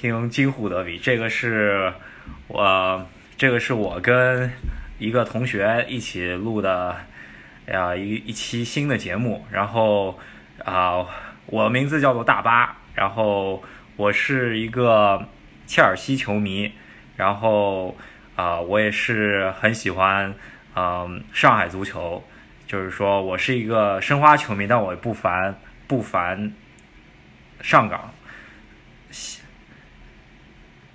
听金虎德比。这个是我，这个是我跟一个同学一起录的，呀一一期新的节目。然后啊，我名字叫做大巴，然后我是一个切尔西球迷，然后啊，我也是很喜欢嗯上海足球，就是说我是一个申花球迷，但我不烦不烦上港。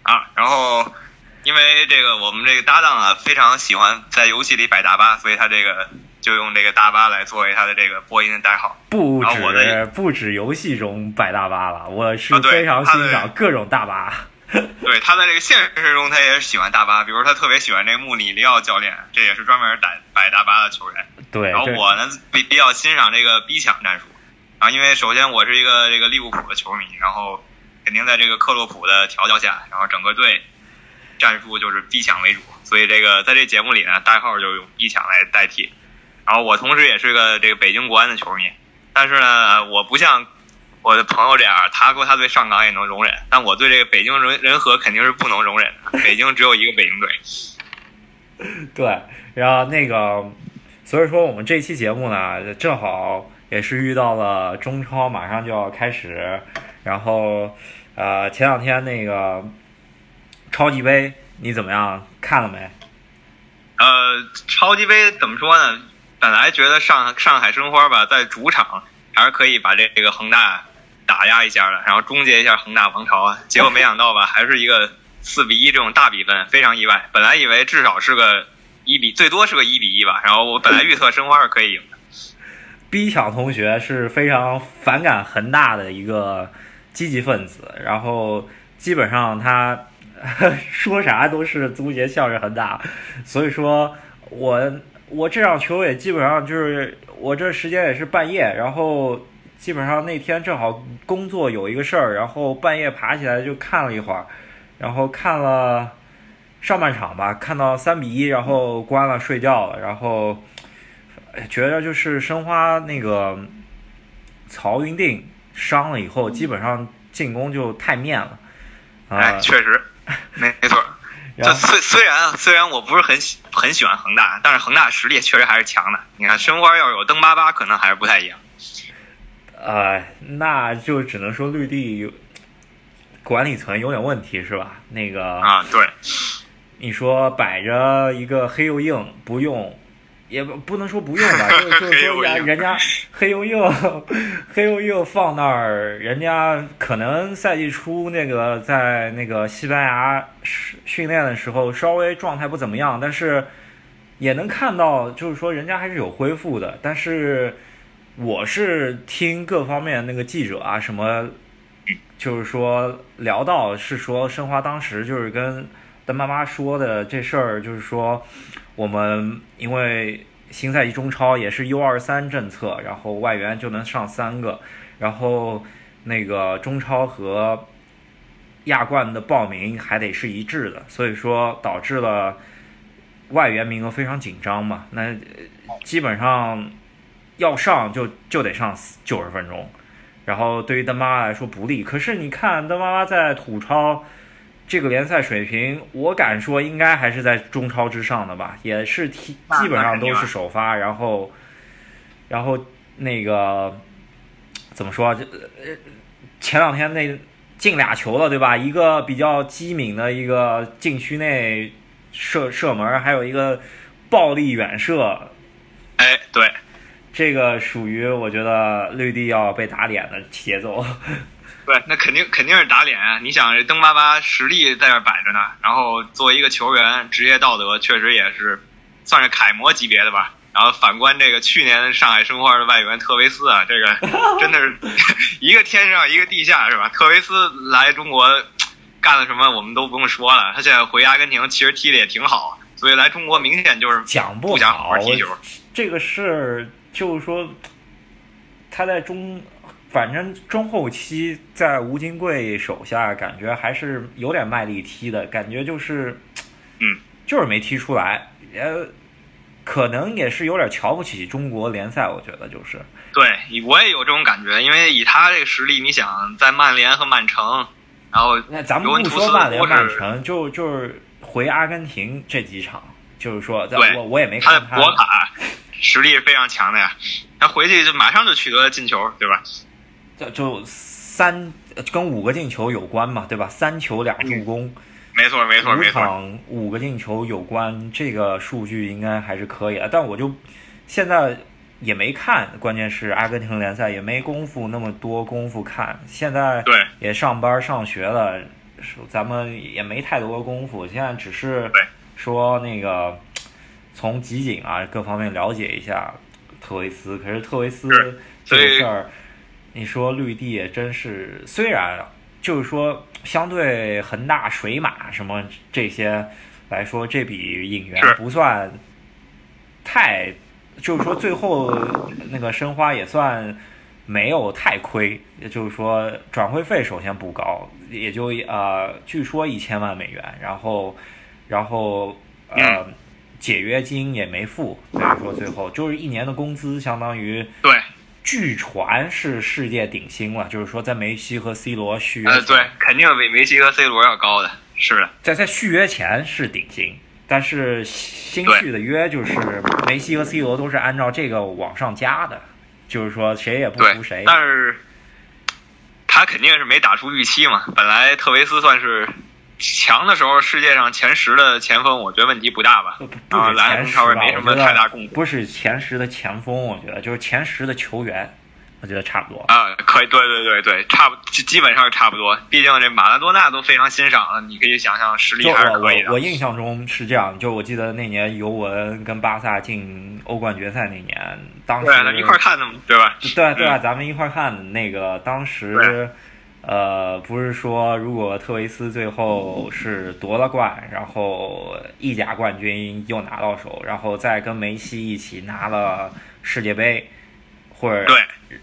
啊，然后因为这个我们这个搭档啊，非常喜欢在游戏里摆大巴，所以他这个就用这个大巴来作为他的这个播音的代号。不止不止游戏中摆大巴了，我是非常欣赏各种大巴。对，他在这个现实中他也是喜欢大巴，比如他特别喜欢这个穆里尼奥教练，这也是专门摆摆大巴的球员。对，然后我呢比比较欣赏这个逼抢战术，啊，因为首先我是一个这个利物浦的球迷，然后肯定在这个克洛普的调教下，然后整个队战术就是逼抢为主，所以这个在这节目里呢，代号就用逼抢来代替。然后我同时也是个这个北京国安的球迷，但是呢，我不像我的朋友这样，他说他对上港也能容忍，但我对这个北京人人和肯定是不能容忍的。北京只有一个北京队，对，然后那个，所以说我们这期节目呢，正好也是遇到了中超马上就要开始，然后呃，前两天那个超级杯你怎么样？看了没？呃，超级杯怎么说呢？本来觉得上上海申花吧，在主场还是可以把这这个恒大打压一下的，然后终结一下恒大王朝啊。结果没想到吧，还是一个四比一这种大比分，非常意外。本来以为至少是个一比，最多是个一比一吧。然后我本来预测申花是可以赢的。逼抢同学是非常反感恒大的一个积极分子，然后基本上他 说啥都是足协向着恒大，所以说我我这场球也基本上就是我这时间也是半夜，然后基本上那天正好工作有一个事儿，然后半夜爬起来就看了一会儿，然后看了上半场吧，看到三比一，然后关了睡觉了，然后。觉得就是申花那个曹云定伤了以后，基本上进攻就太面了。啊、哎，确实，没没错。这虽虽然啊，虽然我不是很喜很喜欢恒大，但是恒大实力确实还是强的。你看申花要有登巴巴，可能还是不太一样。呃，那就只能说绿地有管理层有点问题是吧？那个啊，对，你说摆着一个黑又硬不用，也不不能说不用吧，就就 是说人人家 黑又硬，黑又硬放那儿，人家可能赛季初那个在那个西班牙训训练的时候稍微状态不怎么样，但是也能看到，就是说人家还是有恢复的。但是我是听各方面那个记者啊什么。就是说聊到是说申花当时就是跟邓妈妈说的这事儿，就是说我们因为新赛季中超也是 U 二三政策，然后外援就能上三个，然后那个中超和亚冠的报名还得是一致的，所以说导致了外援名额非常紧张嘛。那基本上要上就就得上九十分钟。然后对于德妈来说不利。可是你看邓妈妈在土超这个联赛水平，我敢说应该还是在中超之上的吧，也是踢基本上都是首发，然后然后那个怎么说？这呃前两天那进俩球了，对吧？一个比较机敏的一个禁区内射射门，还有一个暴力远射，哎，对，这个属于我觉得绿地要被打脸的节奏。对，那肯定肯定是打脸啊！你想，这登巴巴实力在这摆着呢，然后作为一个球员，职业道德确实也是算是楷模级别的吧。然后反观这个去年上海申花的外援特维斯啊，这个 真的是 一个天上一个地下是吧？特维斯来中国干了什么我们都不用说了，他现在回阿根廷其实踢的也挺好，所以来中国明显就是讲不想好好好踢球。这个事儿就是说，他在中，反正中后期在吴金贵手下，感觉还是有点卖力踢的感觉，就是，嗯，就是没踢出来，呃，可能也是有点瞧不起中国联赛，我觉得就是，对，我也有这种感觉，因为以他这个实力，你想在曼联和曼城，然然后那咱们不说曼联曼城，就就是回阿根廷这几场，就是说，在我我也没看他的。博卡实力非常强的呀，他回去就马上就取得了进球，对吧？就就三跟五个进球有关嘛，对吧？三球俩助攻，没错没错没错。五场五个进球有关，这个数据应该还是可以的。但我就现在也没看，关键是阿根廷联赛也没功夫那么多功夫看。现在对也上班上学了，咱们也没太多功夫。现在只是说那个从集锦啊各方面了解一下特维斯。可是特维斯这个事儿。你说绿地也真是，虽然就是说相对恒大、水马什么这些来说，这笔引援不算太，就是说最后那个申花也算没有太亏。也就是说转会费首先不高，也就呃据说一千万美元，然后然后呃解约金也没付，所以说最后就是一年的工资相当于对。据传是世界顶薪了，就是说在梅西和 C 罗续约，呃，对，肯定比梅西和 C 罗要高的，是的，在在续约前是顶薪，但是新续的约就是梅西和 C 罗都是按照这个往上加的，就是说谁也不服谁。但是他肯定是没打出预期嘛，本来特维斯算是。强的时候，世界上前十的前锋，我觉得问题不大吧？啊，来中超也没什么太大贡不是前十的前锋，我觉得就是前十的球员，我觉得差不多。啊，可以，对对对对，差不基本上是差不多。毕竟这马拉多纳都非常欣赏了，你可以想象实力还是可以的。我我印象中是这样，就我记得那年尤文跟巴萨进欧冠决赛那年，当时一块看的嘛，对吧？对对啊，咱们一块看的那个当时。呃，不是说如果特维斯最后是夺了冠，然后意甲冠军又拿到手，然后再跟梅西一起拿了世界杯，或者对，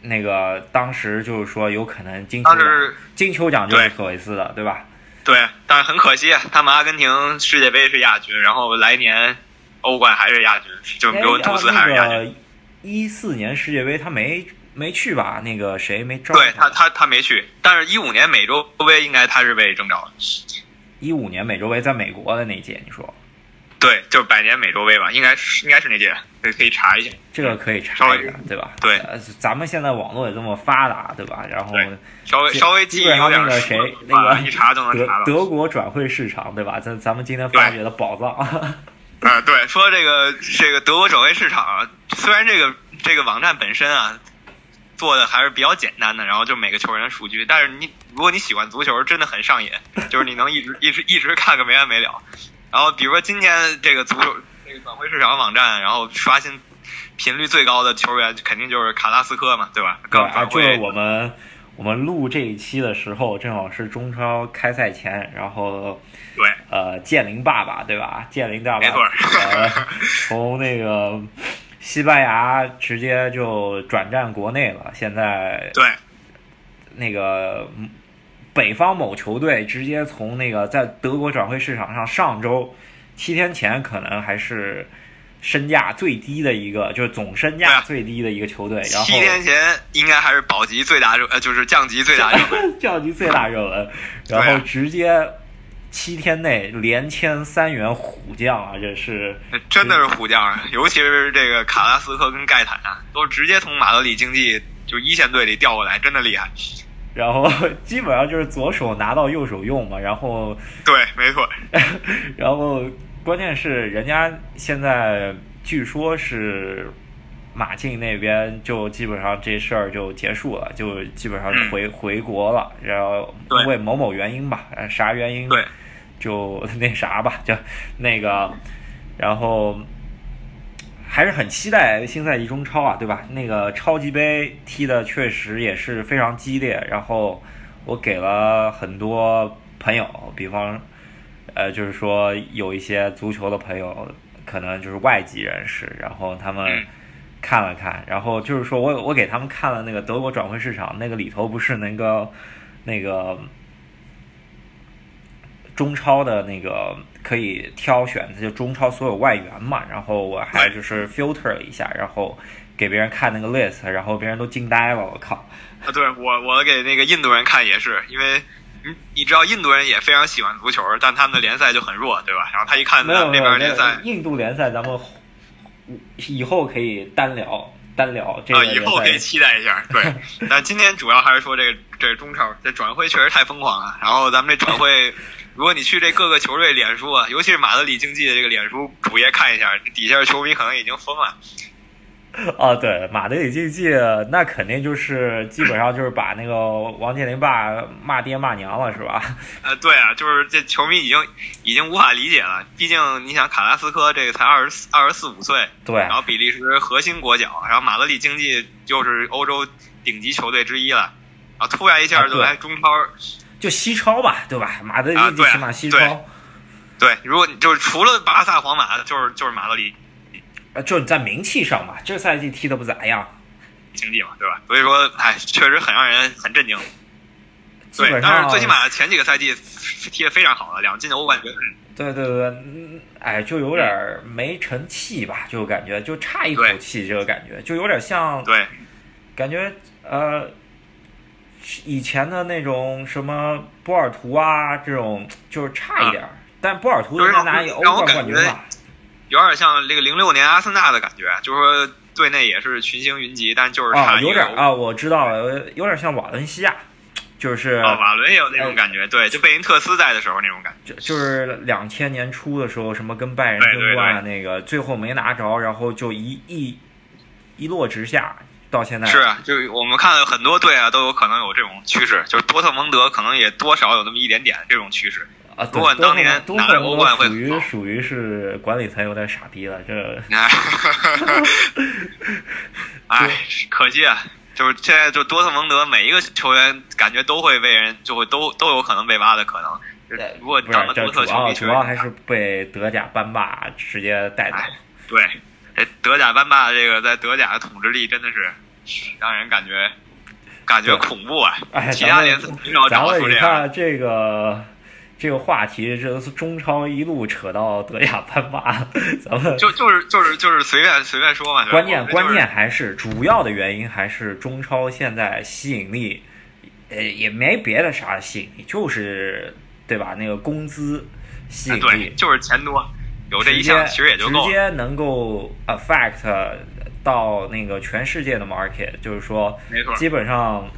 那个当时就是说有可能金球奖，金球奖就是特维斯的，对吧？对，但是很可惜，他们阿根廷世界杯是亚军，然后来年欧冠还是亚军，就尤文图斯还是亚军。一四年世界杯他没。没去吧？那个谁没招？对他，他他没去。但是，一五年美洲杯应该他是被征召了。一五年美洲杯在美国的那届，你说？对，就是百年美洲杯吧？应该是应该是那届，可以可以查一下。这个可以查一下，对吧？对，咱们现在网络也这么发达，对吧？然后稍微稍微基本上那个谁，那个一查就能查到。德国转会市场，对吧？咱咱们今天发掘的宝藏。啊，对，说这个这个德国转会市场，虽然这个这个网站本身啊。做的还是比较简单的，然后就每个球员的数据。但是你如果你喜欢足球，真的很上瘾，就是你能一直一直一直看个没完没了。然后比如说今天这个足球这个转会市场网站，然后刷新频率最高的球员肯定就是卡拉斯科嘛，对吧？刚转会。就是我们我们录这一期的时候，正好是中超开赛前，然后对呃建林爸爸对吧？建林爸爸呃从那个。西班牙直接就转战国内了，现在对那个北方某球队直接从那个在德国转会市场上，上周七天前可能还是身价最低的一个，就是总身价最低的一个球队。然后七天前应该还是保级最大热，呃，就是降级最大热门，降级最大热门，然后直接。七天内连签三员虎将啊，这是真的是虎将啊！尤其是这个卡拉斯科跟盖坦啊，都直接从马德里竞技就一线队里调过来，真的厉害。然后基本上就是左手拿到右手用嘛，然后对，没错。然后关键是人家现在据说是。马竞那边就基本上这事儿就结束了，就基本上回回国了。然后因为某某原因吧，啥原因？对，就 那啥吧，就那个，然后还是很期待新赛季中超啊，对吧？那个超级杯踢的确实也是非常激烈。然后我给了很多朋友，比方呃，就是说有一些足球的朋友，可能就是外籍人士，然后他们。看了看，然后就是说我我给他们看了那个德国转会市场，那个里头不是那个那个中超的那个可以挑选，就中超所有外援嘛。然后我还就是 filter 了一下，然后给别人看那个 list，然后别人都惊呆了，我靠！啊，对我我给那个印度人看也是，因为你你知道印度人也非常喜欢足球，但他们的联赛就很弱，对吧？然后他一看没有咱们这没有没有边联赛，印度联赛咱们以后可以单聊单聊这啊，个联以后可以。期待一下。对，但今天主要还是说这个这个中超这转会确实太疯狂了。然后咱们这转会，如果你去这各个球队脸书啊，尤其是马德里竞技的这个脸书主页看一下，底下球迷可能已经疯了。哦，对，马德里竞技那肯定就是基本上就是把那个王健林爸骂爹骂娘了，是吧？呃，对啊，就是这球迷已经已经无法理解了。毕竟你想，卡拉斯科这个才二十四二十四五岁，对然后比利时核心国脚，然后马德里竞技就是欧洲顶级球队之一了，然后突然一下就来中超。就西超吧，对吧？马德里啊对起码西对超，对，如果你就是除了巴萨、皇马，就是就是马德里呃，就是在名气上吧，这个赛季踢的不咋样，经济嘛，对吧？所以说，哎，确实很让人很震惊。对，但是最起码前几个赛季踢得非常好了，两进欧冠决赛。对对对，嗯，哎，就有点没成气吧，就感觉就差一口气，这个感觉就有点像，对，感觉呃，以前的那种什么波尔图啊，这种就是差一点儿，但波尔图让让我欧冠冠军感觉了，有点像这个零六年阿森纳的感觉，就是说队内也是群星云集，但就是啊，差一点啊，我知道了，有点像瓦伦西亚，就是啊，瓦伦也有那种感觉，对，就贝因特斯在的时候那种感觉。就就是两千年初的时候，什么跟拜仁争冠啊那个，最后没拿着，然后就一一一落直下，到现在是啊，就是我们看了很多队啊，都有可能有这种趋势，就是多特蒙德可能也多少有那么一点点这种趋势。啊，如果对当年多拿着欧冠会属于属于是管理层有点傻逼了，这 哎，可惜啊，就是现在就多特蒙德每一个球员感觉都会被人就会都都有可能被挖的可能。就是如果当个这主多特球迷，要主要还是被德甲班霸直接带走。哎对这德甲班霸这个在德甲的统治力真的是让人感觉感觉恐怖啊！哎，其他咱们联赛很少咱们你找出这样的。看这个这个话题，这是中超一路扯到德甲班霸，咱们就就是就是就是随便随便说嘛，关键就是关键还是主要的原因还是中超现在吸引力，呃，也没别的啥吸引力，就是对吧？那个工资吸引力，就是钱多，有这一项其实也就够了。直接能够 affect 到那个全世界的 market，就是说，基本上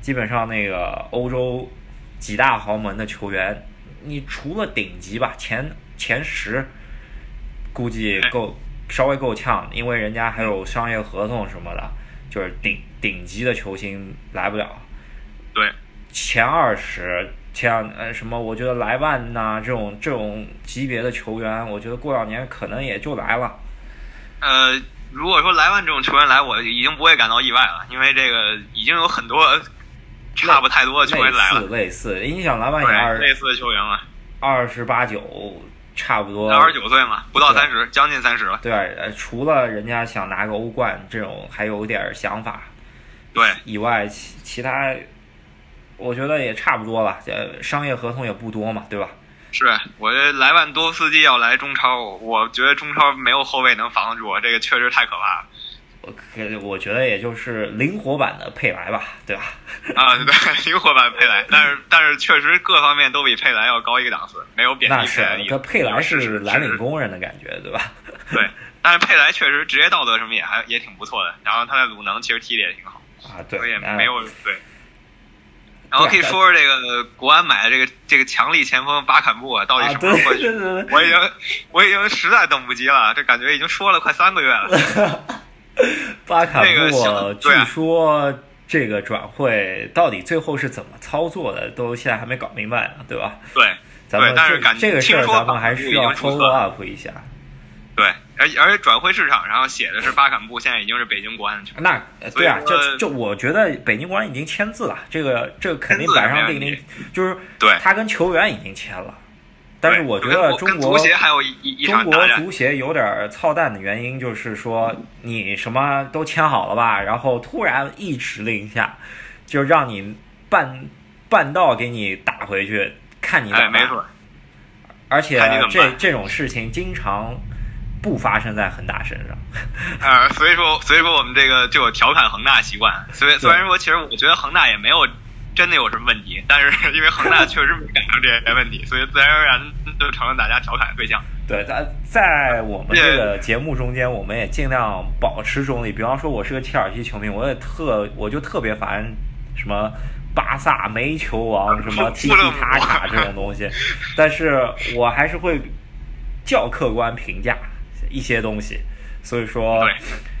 基本上那个欧洲几大豪门的球员，你除了顶级吧，前前十估计哎够稍微够呛，因为人家还有商业合同什么的，就是顶顶级的球星来不了。对，前二十，像呃什么，我觉得莱万呐、这种这种级别的球员，我觉得过两年可能也就来了。呃，如果说莱万这种球员来，我已经不会感到意外了，因为这个已经有很多差不太多的球员来了，类似类似，你想莱万也二对，类似的球员嘛，二十八九，差不多。二十九岁嘛，不到对三十，将近三十了。对，呃，除了人家想拿个欧冠这种还有点想法对，以外，其其他我觉得也差不多了。呃，商业合同也不多嘛，对吧？是我觉得莱万多夫斯基要来中超，我觉得中超没有后卫能防得住，这个确实太可怕了我可我觉得也就是灵活版的佩莱吧，对吧？啊！对，灵活版佩莱，但是但是确实各方面都比佩莱要高一个档次，没有贬低佩莱的佩莱是是蓝领工人的感觉，对吧？对，但是佩莱确实职业道德什么也还也挺不错的，然后他在鲁能其实踢的也挺好，啊，对所以也，没有对。然后可以说说这个国安买的这个这个强力前锋巴坎布啊，到底啊，什么时候过去？我已经我已经实在等不及了，这感觉已经说了快三个月了。巴卡那个布小，据说这个转会到底最后是怎么操作的，都现在还没搞明白呢，对吧？对咱们对但是感觉这个事儿听说咱们还需要巴卡布已经注册 follow up 一下。对，而而且转会市场上写的是巴坎布，现在已经是北京国安的球员。那呃对啊，所以说这这我觉得北京国安已经签字了，这个这个肯定板上钉钉就是对，他跟球员已经签了。但是我觉得中国足协还有一一一中国。足协有点操蛋的原因，就是说你什么都签好了吧，然后突然一指令下，就让你半半道给你打回去，看你怎哎，么办。没错，而且这这种事情经常不发生在恒大身上。呃，所以说所以说我们这个就有调侃恒大习惯。所以虽然说，其实我觉得恒大也没有真的有什么问题，但是因为恒大确实没赶上这些问题，所以自然而然就成了大家调侃的对象。对，在在我们这个节目中间，我们也尽量保持中立。比方说，我是个切尔西球迷，我也特我就特别烦什么巴萨煤球王、什么 踢踢塔卡这种东西，但是我还是会较客观评价一些东西。所以说，对，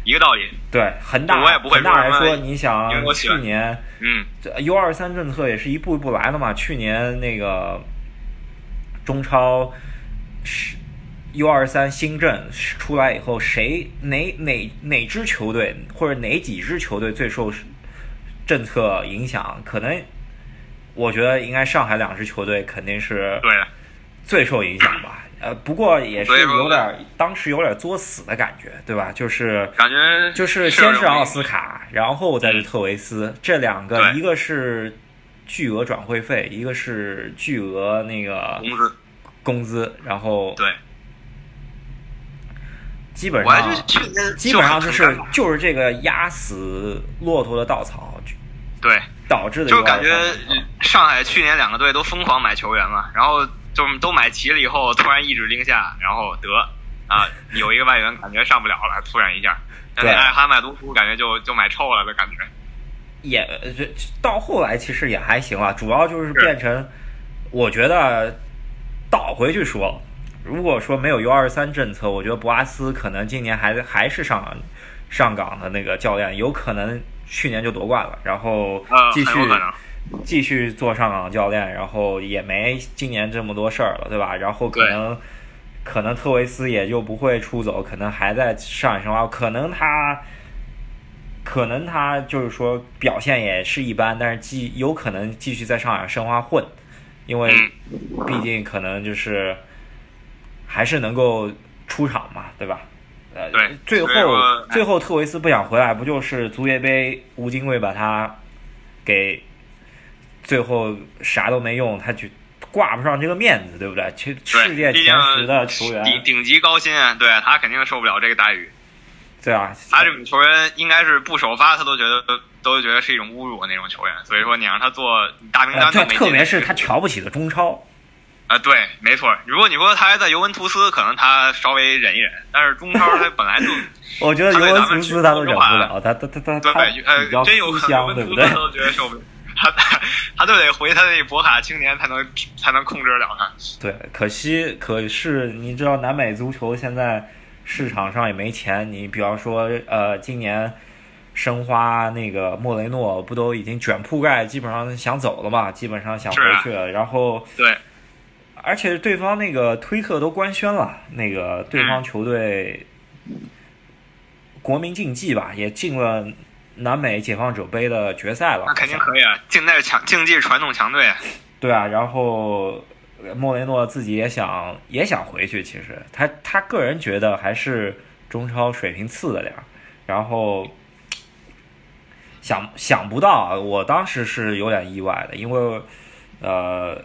一个道理。对，恒大，我也不会恒大来说说，你想去年，嗯，U 二三政策也是一步一步来的嘛。去年那个中超是 U 二三新政出来以后，谁哪哪哪支球队或者哪几支球队最受政策影响？可能我觉得应该上海两支球队肯定是对最受影响吧。呃，不过也是有点，当时有点作死的感觉，对吧？就是感觉就是先是奥斯卡，然后再是特维斯，这两个一个是巨额转会费，一个是巨额那个工资，工资，然后对，基本上基本上就是就是这个压死骆驼的稻草，对，导致的就感觉上海去年两个队都疯狂买球员嘛，然后。就都买齐了以后，突然一指令下，然后得啊，有一个外援感觉上不了了，突然一下，对，艾哈迈多夫感觉就就买臭了的感觉。也这到后来其实也还行啊，主要就是变成，我觉得倒回去说，如果说没有 U 二三政策，我觉得博阿斯可能今年还还是上上岗的那个教练，有可能去年就夺冠了，然后继续。继续做上港教练，然后也没今年这么多事儿了，对吧？然后可能可能特维斯也就不会出走，可能还在上海申花，可能他可能他就是说表现也是一般，但是继有可能继续在上海申花混，因为毕竟可能就是还是能够出场嘛，对吧？呃，对，最后最后特维斯不想回来，不就是足协杯吴金贵把他给。最后啥都没用，他就挂不上这个面子，对不对？去世界前十的球员，顶顶级高薪啊，对他肯定受不了这个待遇。对啊，他这种球员应该是不首发，他都觉得都觉得是一种侮辱那种球员。所以说你让他做大名单都没特别是他瞧不起的中超。啊，对，没错。如果你说他还在尤文图斯，可能他稍微忍一忍。但是中超他本来就，我觉得尤文图斯他都忍不了，他他他他他比较思乡，对不对？都觉得受不了。他他都得回他那博卡青年才能才能控制得了他。对，可惜可是你知道南美足球现在市场上也没钱。你比方说呃，今年申花那个莫雷诺不都已经卷铺盖，基本上想走了嘛？基本上想回去了。然后对，而且对方那个推特都官宣了，那个对方球队国民竞技吧也进了。南美解放者杯的决赛了，那肯定可以啊！近代强，竞技传统强队。对啊，然后莫雷诺自己也想也想回去，其实他他个人觉得还是中超水平次了点儿。然后想想不到，我当时是有点意外的，因为呃，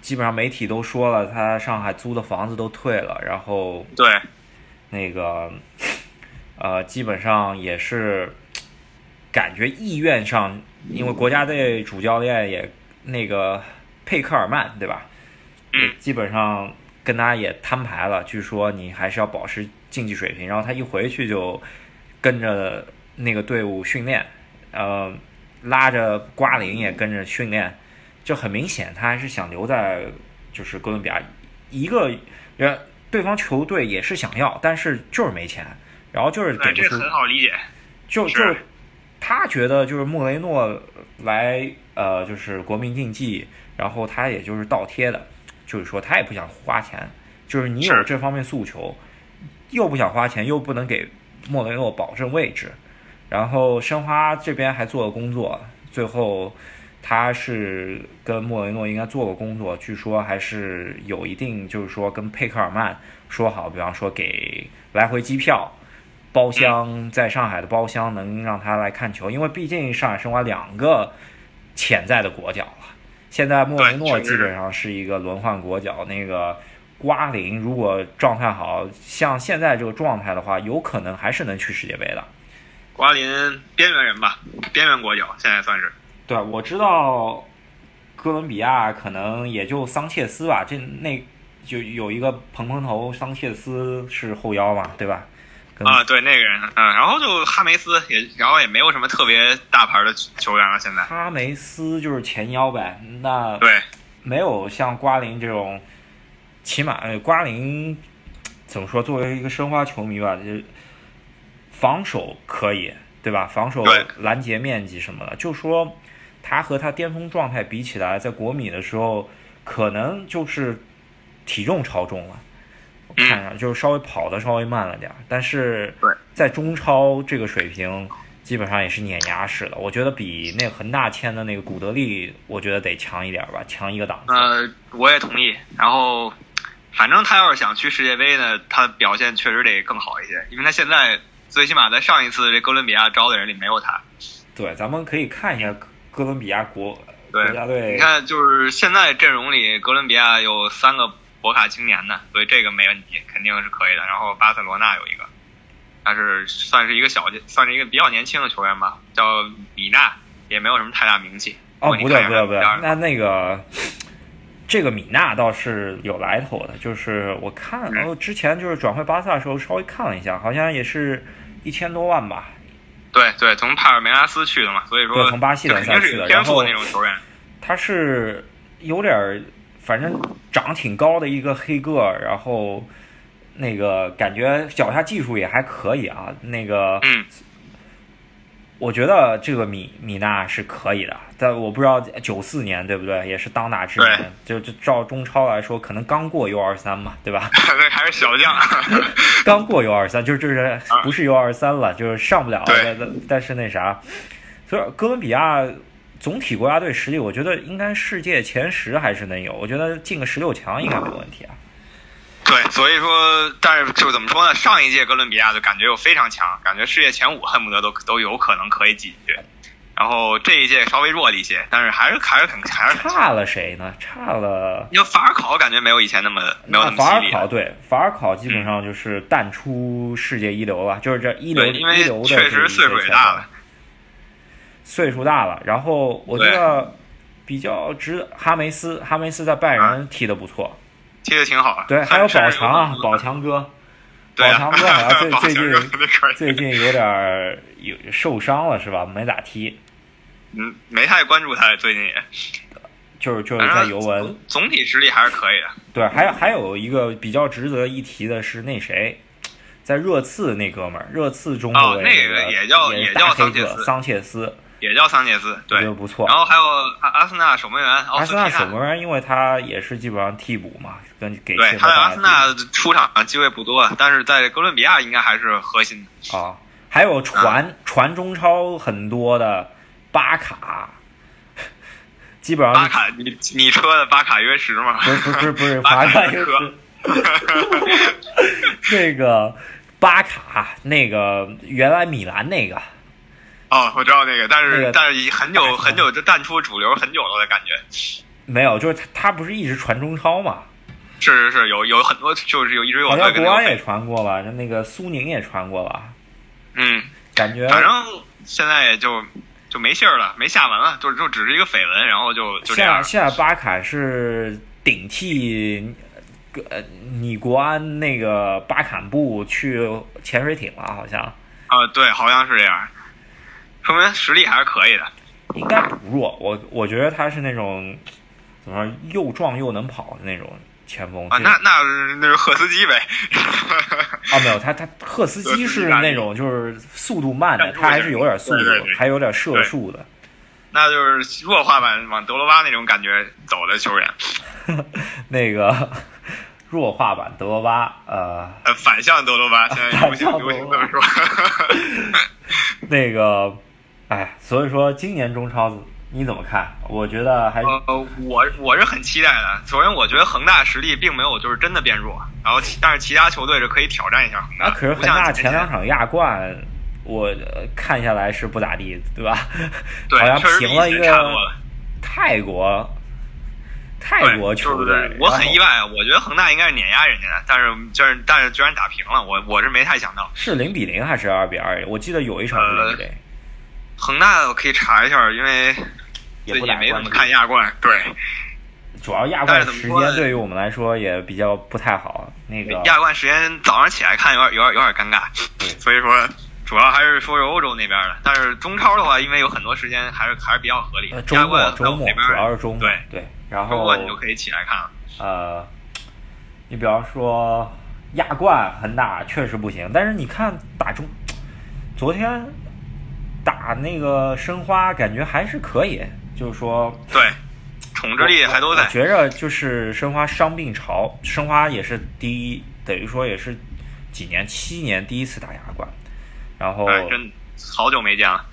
基本上媒体都说了，他上海租的房子都退了，然后对那个。呃，基本上也是感觉意愿上，因为国家队主教练也那个佩克尔曼，对吧？嗯。基本上跟他也摊牌了，据说你还是要保持竞技水平。然后他一回去就跟着那个队伍训练，呃，拉着瓜林也跟着训练，就很明显他还是想留在就是哥伦比亚。一个人对方球队也是想要，但是就是没钱。然后就是给不出，很好理解。就就他觉得就是穆雷诺来呃就是国民竞技，然后他也就是倒贴的，就是说他也不想花钱，就是你有这方面诉求，又不想花钱，又不能给莫雷诺保证位置，然后申花这边还做了工作，最后他是跟莫雷诺应该做过工作，据说还是有一定就是说跟佩克尔曼说好，比方说给来回机票。包厢在上海的包厢能让他来看球，因为毕竟上海申花两个潜在的国脚了。现在莫雷诺基本上是一个轮换国脚，那个瓜林如果状态好像现在这个状态的话，有可能还是能去世界杯的。瓜林边缘人吧，边缘国脚现在算是。对，我知道哥伦比亚可能也就桑切斯吧，这那就有一个蓬蓬头桑切斯是后腰嘛，对吧？跟啊，对那个人，嗯，然后就哈梅斯也，然后也没有什么特别大牌的球员了，现在。哈梅斯就是前腰呗，那对，没有像瓜林这种，起码呃瓜林怎么说？作为一个申花球迷吧，就防守可以，对吧？防守拦截面积什么的，就说他和他巅峰状态比起来，在国米的时候可能就是体重超重了。我看上就是稍微跑的稍微慢了点儿，但是在中超这个水平，基本上也是碾压式的。我觉得比那个恒大签的那个古德利，我觉得得强一点吧，强一个档次。呃，我也同意。然后，反正他要是想去世界杯呢，他表现确实得更好一些，因为他现在最起码在上一次这哥伦比亚招的人里没有他。对，咱们可以看一下哥哥伦比亚国对国家队你。看，就是现在阵容里，哥伦比亚有三个博卡青年的，所以这个没问题，肯定是可以的。然后巴塞罗那有一个，他是算是一个小，算是一个比较年轻的球员吧，叫米纳，也没有什么太大名气。哦，不对不对不对，那那个这个米纳倒是有来头的，就是我看，嗯哦，之前就是转会巴萨的时候稍微看了一下，好像也是一千多万吧。对对，从帕尔梅拉斯去的嘛，所以说对从巴西这肯定是联赛去的有天赋然后那种球员。他是有点儿，反正长挺高的一个黑个儿，然后那个感觉脚下技术也还可以啊。那个，嗯，我觉得这个米米娜是可以的，但我不知道九四年对不对，也是当打之年，就就照中超来说，可能刚过 U 二三嘛，对吧？对，还是小将。刚过 U 二三，就就是不是 U 二三了，就是上不了。但但是那啥，所以哥伦比亚总体国家队实力，我觉得应该世界前十还是能有，我觉得进个十六强应该没问题啊。对，所以说，但是就怎么说呢？上一届哥伦比亚就感觉又非常强，感觉世界前五恨不得都都有可能可以挤进去。然后这一届稍微弱了一些，但是还是还是很还是很。差了谁呢？差了因为法尔考感觉没有以前那么没有那么那法尔。考对法尔考基本上就是淡出世界一流了，就是这一流对，因为确实岁数也大了。岁数大了。然后我觉得比较值哈梅斯，哈梅斯在拜仁踢得不错。踢得挺好。对，还有宝强啊，宝强哥，宝强哥好像最 最近最近有点儿有受伤了是吧？没咋踢，嗯，没太关注他，最近也。就是就是在尤文。总总体实力还是可以的。对，还有还有一个比较值得一提的是那谁，在热刺那哥们儿，热刺中后卫哦那个个也叫也也叫桑切斯桑切斯，也叫桑切斯，我对觉。得不错然。后还有阿阿森纳守门员阿森纳守门员，因为他也是基本上替补嘛，跟给对，他在阿森纳出场机会不多，但是在哥伦比亚应该还是核心的。啊，还有传传中超很多的巴卡，基本上巴卡，你你车的巴卡约什吗？不是不是不是巴巴卡，卡约就是 那个巴卡，那个原来米兰那个，哦，我知道那个，但是、那个但是很久很久就淡出主流很久了的感觉。没有，就是他他不是一直传中超嘛？是是是，有有很多就是有一直有好像国安也传过吧，那个苏宁也传过吧，嗯，感觉反正现在也就就没信儿了，没下文了，就就只是一个绯闻，然后就就这样。现在现在巴卡是顶替呃你国安那个巴坎布去潜水艇了，好像啊，对，好像是这样，说明实力还是可以的。应该不弱。我我觉得他是那种怎么说又壮又能跑的那种前锋啊，那那是那是赫斯基呗。啊没有他他赫斯基是那种就是速度慢的，他还是有点速度对对对，还有点射术的。那就是弱化版往德罗巴那种感觉走的球员，那个弱化版德罗巴，呃，呃，反向德罗巴，现在流行流行这么说。那个，哎，所以说今年中超你怎么看？我觉得还是呃，我我是很期待的。首先，我觉得恒大实力并没有就是真的变弱，然后其但是其他球队是可以挑战一下恒大。啊，可是恒大前两场亚冠，我呃看下来是不咋地，对吧？对好像确实比平了一个泰国泰国球就是队，我很意外啊，我觉得恒大应该是碾压人家的，但是就是但是居然打平了，我我是没太想到。是零比零还是二比二？我记得有一场是零比零。恒大我可以查一下，因为也没怎么。看亚冠，对，主要亚冠时间对于我们来说也比较不太好。那个亚冠时间早上起来看有点有点有点尴尬，对所以说主要还是说是欧洲那边的。但是中超的话，因为有很多时间还是还是比较合理呃。周末亚冠在周末主要是周末对对，然周后末你就可以起来看了。呃，你比方说亚冠恒大确实不行，但是你看打中，昨天打那个申花感觉还是可以，就是说对，统治力还都在我。觉着就是申花伤病潮，申花也是第一，等于说也是几年七年第一次打亚冠，然后哎，真好久没见了。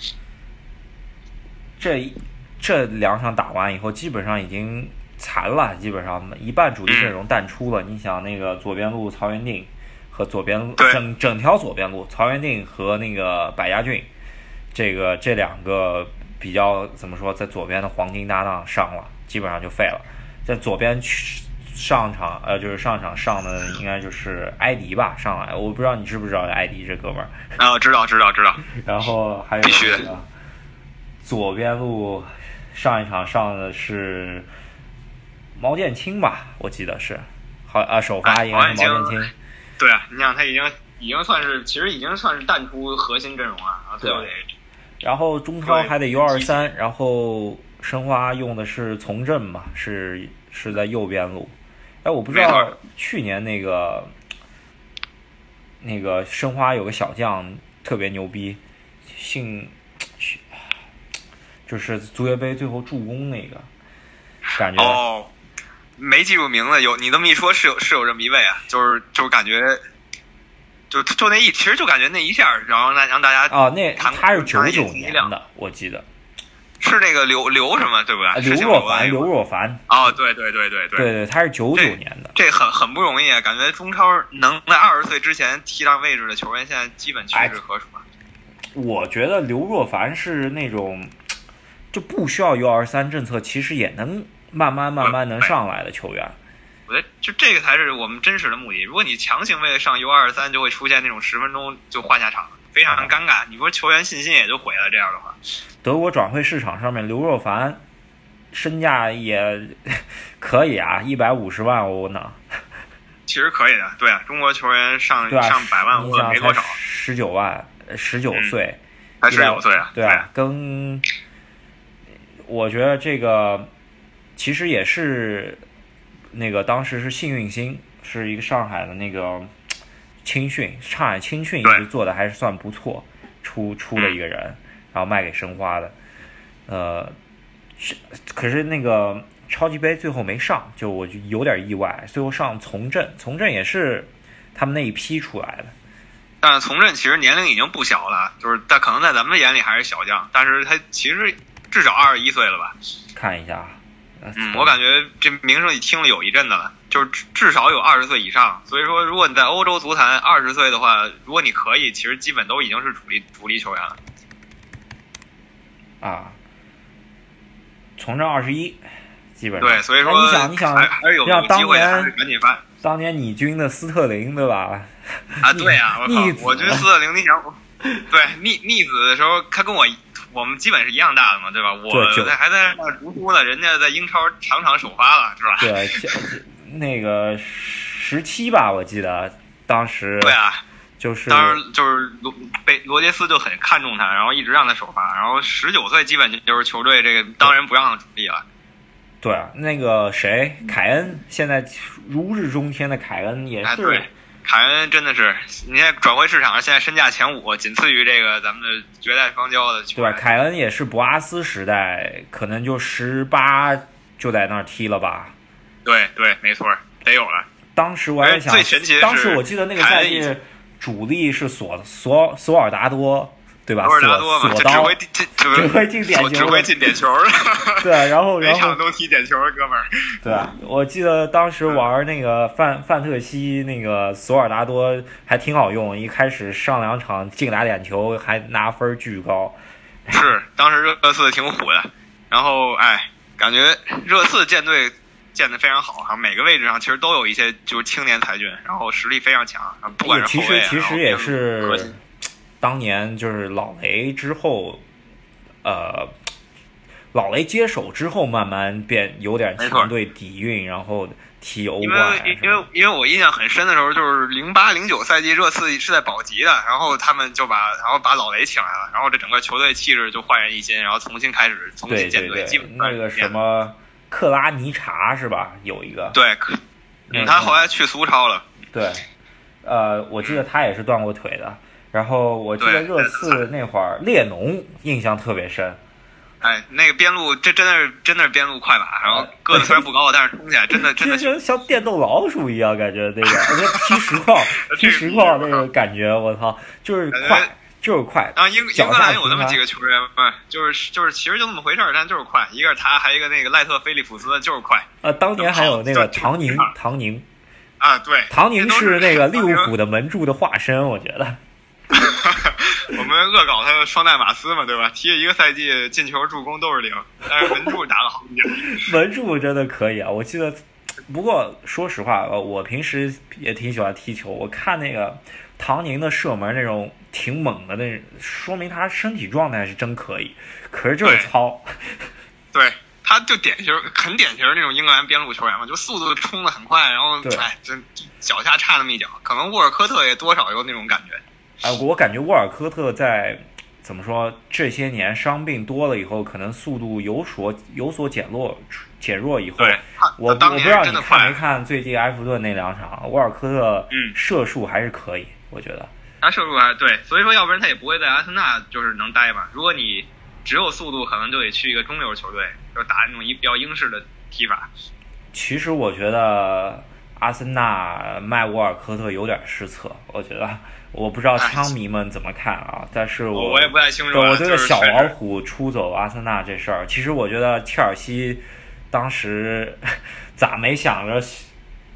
这一这两场打完以后，基本上已经残了，基本上一半主力阵容淡出了。你想那个左边路曹元定和左边路整整条左边路，曹元定和那个百家俊，这个这两个比较怎么说，在左边的黄金搭档上了，基本上就废了。在左边去上场呃，就是上场上的应该就是埃迪吧，上来我不知道你知不知道埃迪这哥们儿。啊，知道知道知道。然后还有必须的左边路上一场上的是毛剑卿吧，我记得是，好啊，首发哎应该是毛毛剑卿剑卿。对啊，你想他已经已经算是其实已经算是淡出核心阵容了，然后最后得然后中超还得 U 二三，然后申花用的是从政嘛，是是在右边路。哎，我不知道去年那个那个申花有个小将特别牛逼，姓就是足协杯最后助攻那个，感觉、哦，没记住名字，有你这么一说，是有是有这么一位啊，就是就是感觉，就就那一，其实就感觉那一下，然后让让大家哦，那谈他是九谈九年的，我记得，是那个刘刘什么对不啊对？刘若凡，刘若凡，哦，对对对对对对，他是九九年的。这很很不容易啊，感觉中超能在二十岁之前踢上位置的球员，现在基本屈哎指可数了。我觉得刘若凡是那种就不需要 U 二三政策，其实也能慢慢慢慢能上来的球员。我觉得就这个才是我们真实的目的。如果你强行为了上 U 二三，就会出现那种十分钟就换下场，非常尴尬。你说球员信心也就毁了。这样的话，德国转会市场上面，刘若凡身价也可以啊，一百五十万欧呢，其实可以的。对啊，中国球员上上百万欧的你想没多少，十九万，十九嗯岁，才十九岁啊。对啊，跟我觉得这个其实也是那个当时是幸运星，是一个上海的那个青训，上海青训一直做的还是算不错，出出了一个人，然后卖给申花的，呃，是可是那个超级杯最后没上，就我就有点意外，最后上从政，从政也是他们那一批出来的。但是从政其实年龄已经不小了，就是但可能在咱们眼里还是小将，但是他其实至少二十一岁了吧？看一下，呃嗯，我感觉这名声听了有一阵子了，就是至至少有二十岁以上。所以说，如果你在欧洲足坛二十岁的话，如果你可以，其实基本都已经是主力主力球员了。啊，从这二十一，基本上对，所以说你想，你想还，还是有机会赶紧发当年你军的斯特林，对吧？啊！对呀、我 我军斯特林你想，对逆逆子的时候，他跟我我们基本是一样大的嘛，对吧？我对就在还在那儿读书呢，人家在英超场场首发了，是吧？对，那个十七吧，我记得当时对啊，就是当时就是罗被罗杰斯就很看重他，然后一直让他首发，然后十九岁基本就是球队这个当仁不让的主力了。对那个谁凯恩，现在如日中天的凯恩也哎，是对，凯恩真的是，你看转会市场上现在身价前五，仅次于这个咱们的绝代双骄的对。凯恩也是博阿斯时代，可能就十八就在那儿踢了吧。对对，没错，得有了。当时我还想最神奇的，是当时我记得那个赛季主力是索索索尔达多，对吧？索尔达多嘛，索索刀这只会，进进只会进点球只会进点球，对，然后每然后场都踢点球，哥们儿。对啊，我记得当时玩那个范范特西那个索尔达多还挺好用，一开始上两场进俩点球，还拿分巨高。是，当时热刺挺虎的，然后哎，感觉热刺舰队建的非常好，哈，每个位置上其实都有一些就是青年才俊，然后实力非常强，啊不管是其后卫啊，实其实也是当年就是老雷之后，呃，老雷接手之后，慢慢变有点强队底蕴，然后踢欧因冠因为。因为因为我印象很深的时候，就是零八零九赛季热刺是在保级的，然后他们就把然后把老雷请来了，然后这整个球队气质就焕然一新，然后重新开始重新建队，基本，上那个什么克拉尼查是吧？有一个对，他后来去苏超了，对，呃，我记得他也是断过腿的。然后我记得热刺那会儿列侬印象特别深，哎，那个边路这真的是真的是边路快马，然后个子虽然不高，但是冲起来真的真的就像电动老鼠一样，感觉那个我觉得踢实况 踢实况那个感觉，我操，就是快，就是快。然后英英格兰有那么几个球员嘛，就是就是其实就那么回事儿，但就是快，一个是他，还有一个那个赖特菲利普斯，就是快呃，当年还有那个唐宁，唐宁，啊，对，唐宁是那个 利物浦的门柱的化身，我觉得。我们恶搞他的双代马斯嘛，对吧？踢了一个赛季，进球、助攻都是零，但是门柱打得好一点。门柱真的可以啊！我记得，不过说实话，呃，我平时也挺喜欢踢球。我看那个唐宁的射门那种挺猛的那，说明他身体状态是真可以。可是就是糙，对，他就典型，很典型的那种英格兰边路球员嘛，就速度冲的很快，然后对哎，这脚下差那么一脚，可能沃尔科特也多少有那种感觉。哎，我感觉沃尔科特在怎么说这些年伤病多了以后，可能速度有所有所减弱减弱以后，对，我我不知道你看没，看最近埃弗顿那两场，沃尔科特嗯射术还是可以，我觉得。他射术还对，所以说要不然他也不会在阿森纳就是能待嘛。如果你只有速度，可能就得去一个中流球队，就打那种一比较英式的踢法。其实我觉得阿森纳卖沃尔科特有点失策，我觉得我不知道枪迷们怎么看啊，但是我我我也不太清楚啊，我对就是确实小老虎出走阿森纳这事儿，其实我觉得切尔西当时 咋没想着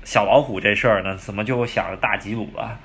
小老虎这事儿呢？怎么就想着大吉鲁了？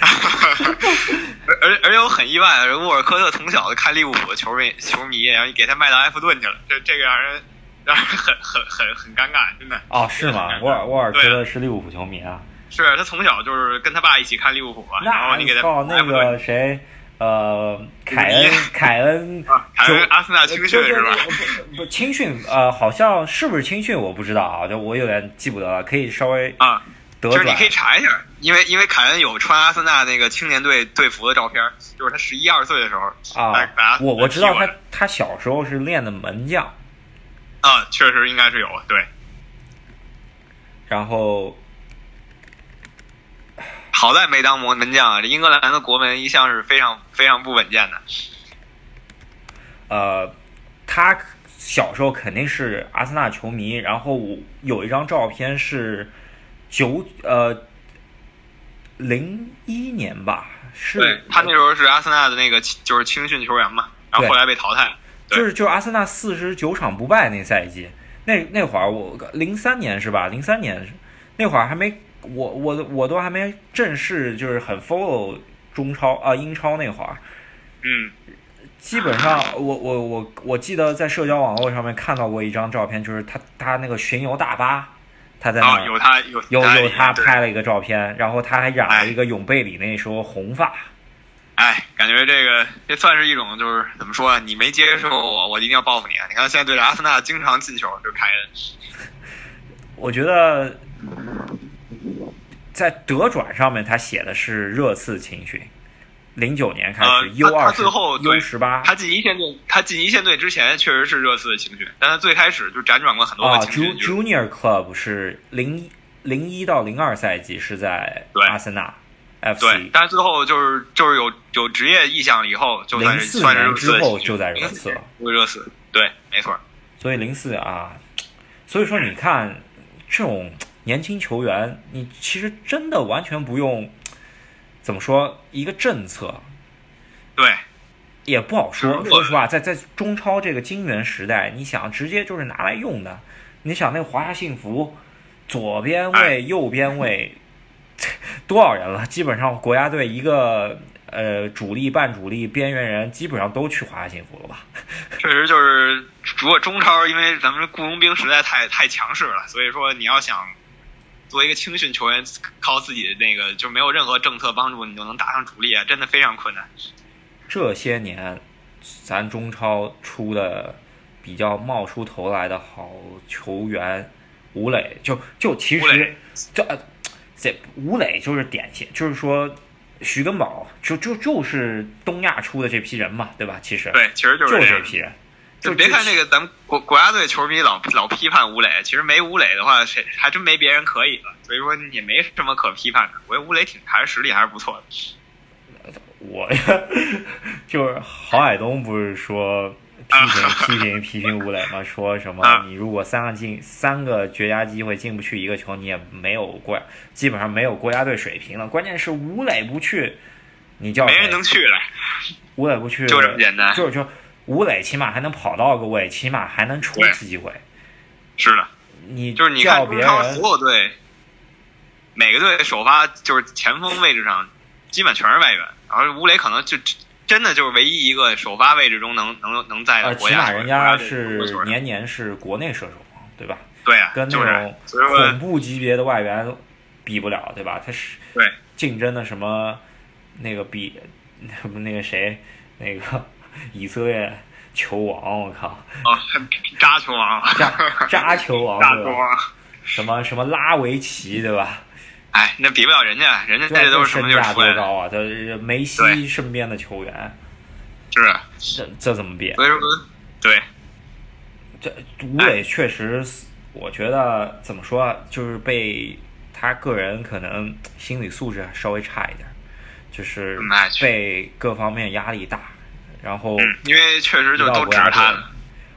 而而而且我很意外，沃尔科特从小就看利物浦的球迷球迷，然后你给他卖到埃弗顿去了，这这个让人让人很很很很尴尬，真的。哦，是吗？沃尔沃尔科特是利物浦球迷啊？是他从小就是跟他爸一起看利物浦啊，然后你给他靠那个谁，呃，凯恩凯恩啊，凯就恩阿森纳青训是吧？对不不青训，呃，好像是不是青训我不知道啊，就我有点记不得了，可以稍微啊，就是你可以查一下，因为因为凯恩有穿阿森纳那个青年队队服的照片，就是他十一二岁的时候啊我我知道他他小时候是练的门将，啊，确实应该是有对。然后好在没当门门将啊，这英格兰的国门一向是非常非常不稳健的。呃，他小时候肯定是阿森纳球迷，然后我有一张照片是九呃零一年吧，是对他那时候是阿森纳的那个就是青训球员嘛，然后后来被淘汰。对就是就是阿森纳四十九场不败那赛季，那那会儿我零三年是吧？零三年那会儿还没我我我都还没正式就是很 follow 中超啊、英超那会儿，嗯，基本上我我我我记得在社交网络上面看到过一张照片，就是他他那个巡游大巴，他在那啊，儿有他有有有他拍了一个照片，然后他还染了哎一个永贝里那时候红发。哎，感觉这个这算是一种就是怎么说啊？你没接受我，我一定要报复你啊！你看现在对着阿森纳经常进球，就凯恩。我觉得在德转上面，他写的是热刺青训，零九年开呃始 U 二十他他最后对 U 十八他进一线队，他进一线队之前确实是热刺的青训，但他最开始就辗转过很多啊个青训，，Ju 就是 Junior Club 是零零一到零二赛季是在阿森纳 FC，，但是最后就是就是有有职业意向以后，就算零四是算是年之后就在热刺了，为热刺，对，没错。所以零四啊，所以说你看这种年轻球员，你其实真的完全不用 怎么说一个政策，对，也不好说。说实话，在在中超这个金元时代，你想直接就是拿来用的。你想那个华夏幸福，左边哎卫、右边卫，多少人了？基本上国家队一个呃主力、半主力、边缘人，基本上都去华夏幸福了吧？确实就是，如果中超，因为咱们雇佣兵实在太太强势了，所以说你要想作为一个青训球员，靠自己的那个就没有任何政策帮助，你就能打上主力啊，真的非常困难。这些年，咱中超出的比较冒出头来的好球员，吴磊就就其实这呃这吴磊就是典型，就是说徐根宝就就就是东亚出的这批人嘛，对吧？其实对，其实就就是。这批人，就别看这个咱们国国家队球迷老老批判吴磊，其实没吴磊的话，谁还真没别人可以了。所以说也没什么可批判的。我觉得吴磊挺还是实力还是不错的。我呀 就是郝海东不是说批评 批评批评吴磊吗？说什么啊你如果三个进三个绝佳机会进不去一个球，你也没有国基本上没有国家队水平了。关键是吴磊不去，你叫没人能去了，吴磊不去，就这么简单。就是就吴磊起码还能跑到个位，起码还能出一次机会。是的，你就是你看中超人所有队，每个队首发就是前锋位置上基本全是外援，然后吴磊可能就真的就是唯一一个首发位置中能能能在呃，国家起码人家是年年是国内射手王，对吧？对啊，跟那种恐怖级别的外援比不了，对吧？他是对竞争的什么那个比什么那个谁那个以色列球王，我靠，啊，扎球王，扎 扎球王扎？球王，什么什么拉维奇对吧？哎，那比不了人家，人家这都是什身价？多高啊？这是梅西身边的球员，是啊，这这怎么比？所以说对，这吴磊确实，我觉得怎么说啊，就是被他个人可能心理素质稍微差一点，就是被各方面压力大，然后嗯，因为确实就到都国家队指他。，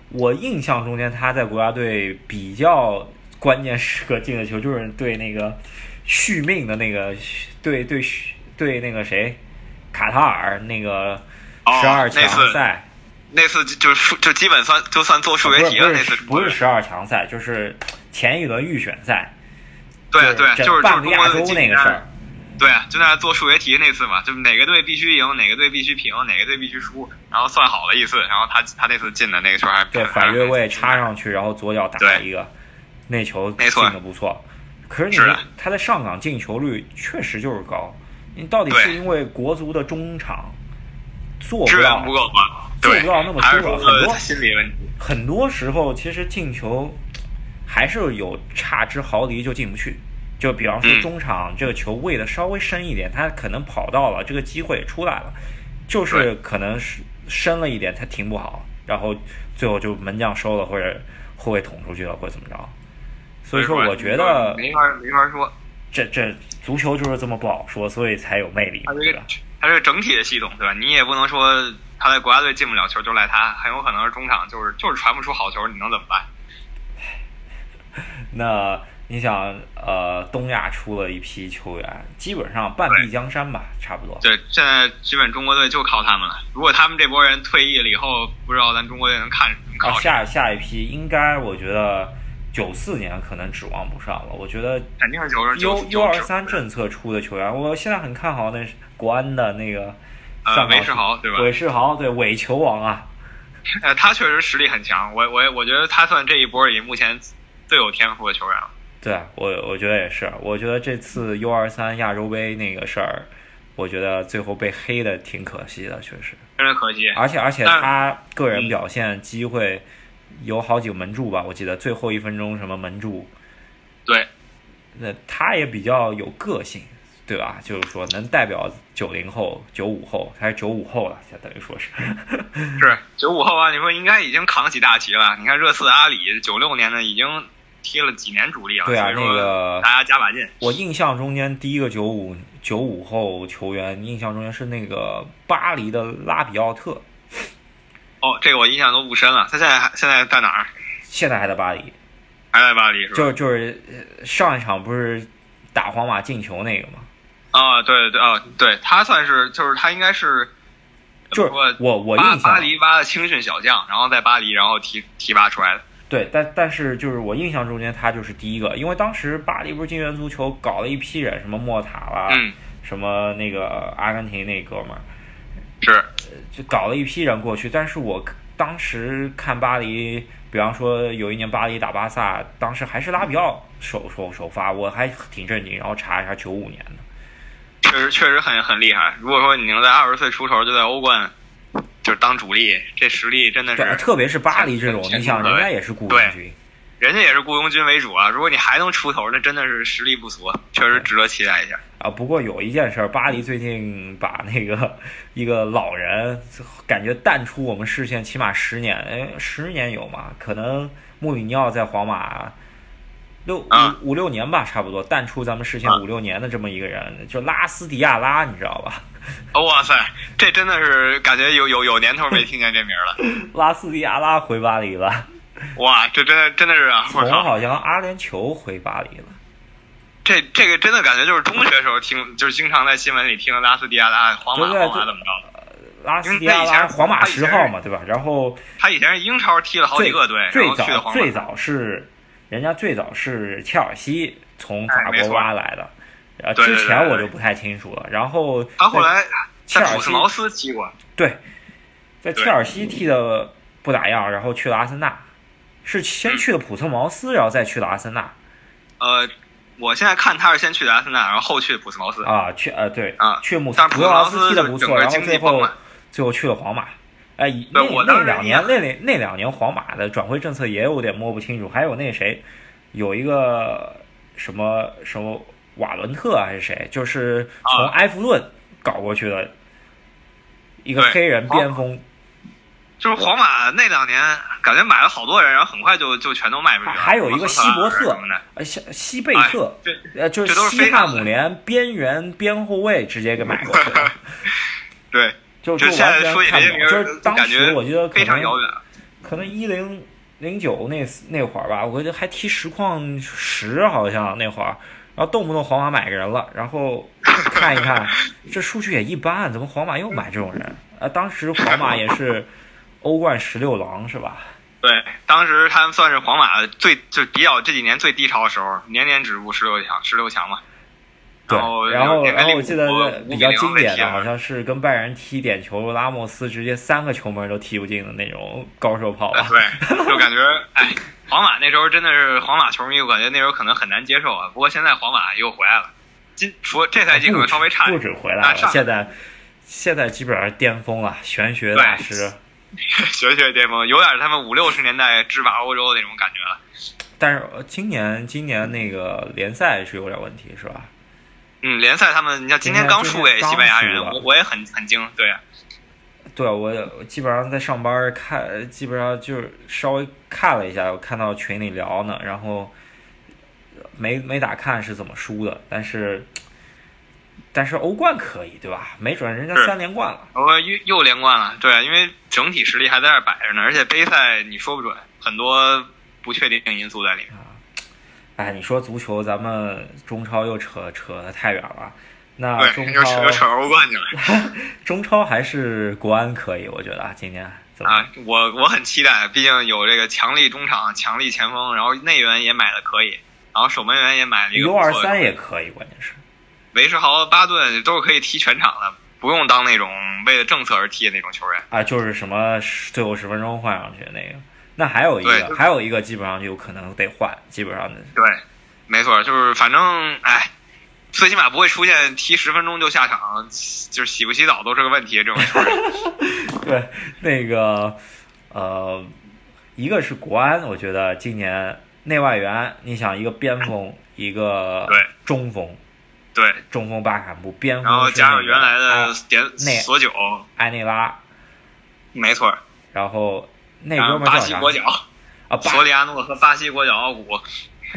我印象中间他在国家队比较关键时刻进的球，就是对那个续命的那个对对对那个谁卡塔尔那个哦十二强赛。那次就就数就基本算就算做数学题了，那次不是十二强赛，就是前一轮预选赛，对啊对就是半个亚洲就是中国队那个事儿。对啊，就在那做数学题那次嘛，就哪个队必须赢，哪个队必须平，哪个队必须输，然后算好了一次，然后他他那次进的那个球还对，反越位插上去，然后左脚打了一个，那球进的不错。可是你是的他的上港进球率确实就是高，你到底是因为国足的中场做不到做不到那么多，很多心理问题，很多时候其实进球还是有差之毫厘就进不去。就比方说嗯中场这个球喂的稍微深一点，他可能跑到了，这个机会也出来了，就是可能是深了一点，他停不好，然后最后就门将收了，或者后卫捅出去了，或者怎么着。所以说，我觉得没法没法说，这这足球就是这么不好说，所以才有魅力他，这个对吧？他这个整体的系统，对吧？你也不能说他在国家队进不了球就赖他，很有可能是中场就是就是传不出好球，你能怎么办？那你想，呃，东亚出了一批球员，基本上半壁江山吧，差不多。对，现在基本中国队就靠他们了。如果他们这波人退役了以后，不知道咱中国队能看能啊，靠谁。下下一批应该我觉得九四年可能指望不上了。我觉得肯定是九十 U 九 U 二三政策出的球员，我现在很看好那国安的那个呃韦世豪对吧？韦世豪，对韦球王啊，呃，他确实实力很强，我我我觉得他算这一波里目前最有天赋的球员了。对我我觉得也是，我觉得这次 U 二三亚洲杯那个事儿，我觉得最后被黑的挺可惜的，确实。真是可惜。而且而且他个人嗯表现机会有好几个门柱吧，我记得最后一分钟什么门柱，对，那他也比较有个性，对吧？就是说能代表九零后、九五后，还是九五后了，相当于说是。是九五后啊，你说应该已经扛起大旗了。你看热刺阿里九六年的已经踢了几年主力了，对啊那个大家加把劲。我印象中间第一个九五九五后球员，印象中间是那个巴黎的拉比奥特，哦，这个我印象都不深了。他现在还现在在哪儿？现在还在巴黎。还在巴黎是吧？就就是呃上一场不是打皇马进球那个吗？啊、对对啊、对他算是就是他应该是就是我我我印象巴巴黎挖的青训小将，然后在巴黎然后提提拔出来的。对，但但是就是我印象中间他就是第一个，因为当时巴黎不是金元足球搞了一批人，什么莫塔啦，嗯，什么那个阿根廷那哥们儿，是就搞了一批人过去。但是我当时看巴黎，比方说有一年巴黎打巴萨，当时还是拉比奥首首首发，我还挺震惊。然后查一下九五年的，确实确实很很厉害。如果说你能在二十岁出头就在欧冠就是当主力，这实力真的，是，特别是巴黎这种，你想人家也是雇佣军，人家也是雇佣军为主啊。如果你还能出头，那真的是实力不俗，确实值得期待一下。啊，不过有一件事儿，巴黎最近把那个一个老人感觉淡出我们视线，起码十年，哎，十年有吗？可能穆里尼奥在皇马六五、啊五六年吧，差不多淡出咱们视线啊五六年的这么一个人，就拉斯迪亚拉，你知道吧？哦哇塞，这真的是感觉有有有年头没听见这名儿了。拉斯迪亚拉回巴黎了，哇，这真的真的是啊！我好像阿联酋回巴黎了。这这个真的感觉就是中学时候听，就是经常在新闻里听拉斯迪亚拉皇马皇马怎么着的。拉斯迪亚拉，他以前皇马十号嘛，对吧？然后他以前是英超踢了好几个队，然最早。最早是人家最早是切尔西从法国挖来的，呃，之前我就不太清楚了。然后他后来切尔西对，在切尔西踢的不咋样，然后去了阿森纳，是先去的普特茅斯，然后再去了阿森纳呃，我现在看他是先去的阿森纳，然后后去的普斯茅斯。啊，去呃对啊去姆但普特茅斯斯踢的不错，然后最后。最后去了皇马。哎，那那两年那那那两年皇马的转会政策也有点摸不清楚，还有那谁，有一个什么什么瓦伦特还是谁，就是从啊。埃弗顿搞过去的一个黑人边锋，就是皇马那两年，感觉买了好多人，然后很快就就全都卖出去了。还有一个希伯特呃西西贝哎特，这呃就是西汉姆联边缘边后卫直接给买过去了，对，就就现在说起看不懂，这些名儿就是当感觉时我觉得可非常能遥远。可能一零零九那那会儿吧，我觉得还踢实况十好像那会儿，然后动不动皇马买个人了，然后看一看这数据也一般，怎么皇马又买这种人？啊，当时皇马也是欧冠十六郎是吧？对，当时他们算是皇马最就比较这几年最低潮的时候，年年止步十六强，十六强嘛。对然后，然后我记得比较经典5比0被踢了的好像是跟拜仁踢点球，拉莫斯直接三个球门都踢不进的那种高手跑吧。对，就感觉哎，皇马那时候真的是皇马球迷，我感觉那时候可能很难接受啊。不过现在皇马又回来了，今除这赛季可能稍微差一不，止回来了，啊现在现在基本上巅峰了，玄学大师。玄学巅峰，有点他们五六十年代制霸欧洲的那种感觉了。但是呃今年今年那个联赛是有点问题，是吧？嗯，联赛他们，你像今天刚输给西班牙人我我也很很惊，对啊，对，我我基本上在上班看，基本上就是稍微看了一下，我看到群里聊呢，然后没没咋看是怎么输的，但是但是欧冠可以对吧？没准人家三连冠了。我又又连冠了，对啊，因为整体实力还在那摆着呢，而且杯赛你说不准，很多不确定因素在里面。哎，你说足球，咱们中超又扯扯得太远了。那中超，又扯超又扯欧冠去了 中超还是国安可以，我觉得啊，今年怎么？啊！我我很期待，毕竟有这个强力中场、强力前锋，然后内援也买的可以，然后守门员也买了一个的二三也可以，关键是。韦世豪、巴顿都是可以踢全场的，不用当那种为了政策而踢的那种球员。啊，就是什么最后十分钟换上去的那个。那还有一个，还有一个基本上就有可能得换，基本上的对，没错，就是反正哎，最起码不会出现踢十分钟就下场，就是洗不洗澡都是个问题这种。对那个呃，一个是国安，我觉得今年内外援，你想一个边锋，一个中锋，对，中锋巴坎布，边锋然后加上原来的点那索九，埃内拉，没错，然后那哥们儿叫啥巴西国脚啊？巴索里亚诺和巴西国脚奥古，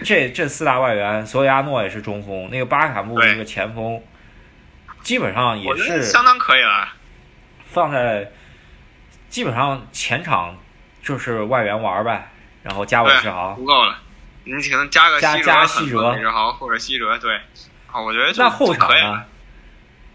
这这四大外援，索里亚诺也是中锋，那个巴卡布对那个前锋，基本上也是相当可以了。放在基本上前场就是外援玩呗，然后加韦世豪，足够了。你可能加个加西加西哲韦世豪或者西哲，对，啊，我觉得那后场呢？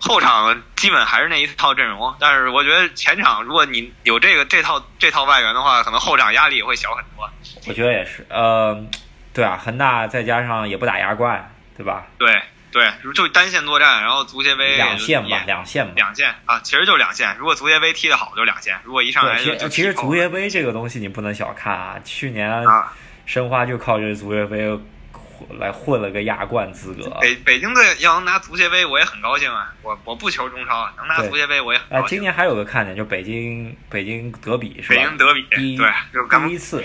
后场基本还是那一套阵容，但是我觉得前场如果你有这个这套这套外援的话，可能后场压力也会小很多。我觉得也是，呃，对啊，恒大再加上也不打亚冠，对吧？对对，就单线作战，然后足协杯两线吧，两线吧。两线啊，其实就两线。如果足协杯踢得好，就两线；如果一上来，就其实足协杯这个东西你不能小看啊，去年啊，申花就靠这足协杯来混了个亚冠资格。北北京队要能拿足协杯，我也很高兴啊！我我不求中超，能拿足协杯我也很高兴。今年还有个看点，就北京北京德比是吧？北京德比，对，就第一次。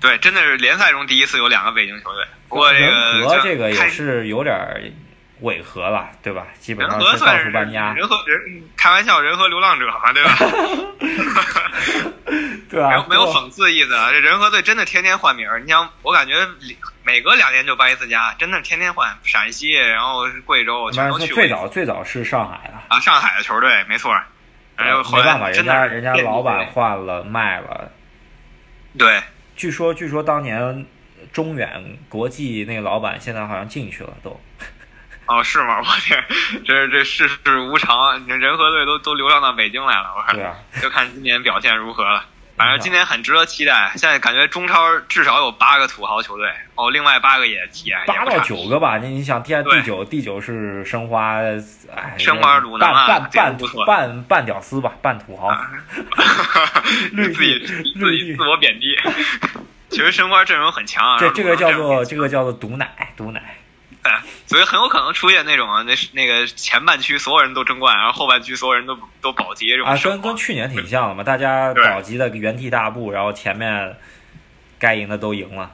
对，真的是联赛中第一次有两个北京球队。不过这个这个也是有点违和了，对吧？基本上是到处搬家。人和人开玩笑，人和流浪者嘛，对吧？对啊，没有讽刺意思啊。这人和队真的天天换名儿，你像我感觉每隔两年就搬一次家，真的天天换。陕西，然后贵州全都去。最早最早是上海的啊，上海的球队没错。没办法，人家人家老板换了卖了。对。据说，据说当年中远国际那个老板现在好像进去了，都。哦，是吗？我天，这这世事无常，人和队都都流浪到北京来了，我看啊，就看今年表现如何了。反正今年很值得期待。现在感觉中超至少有八个土豪球队，哦，另外八个也也八到九个吧。你你想，第第九第九是申花，哎，申花鲁能啊，半半半半屌丝吧，半土豪。自己自己自我贬低。其实申花阵容很强啊。这这个叫做这个叫做毒奶毒奶。哎，所以很有可能出现那种那那个前半区所有人都争冠，然后后半区所有人都都保级这种。啊，跟跟去年挺像的嘛，大家保级的原地大步，然后前面该赢的都赢了，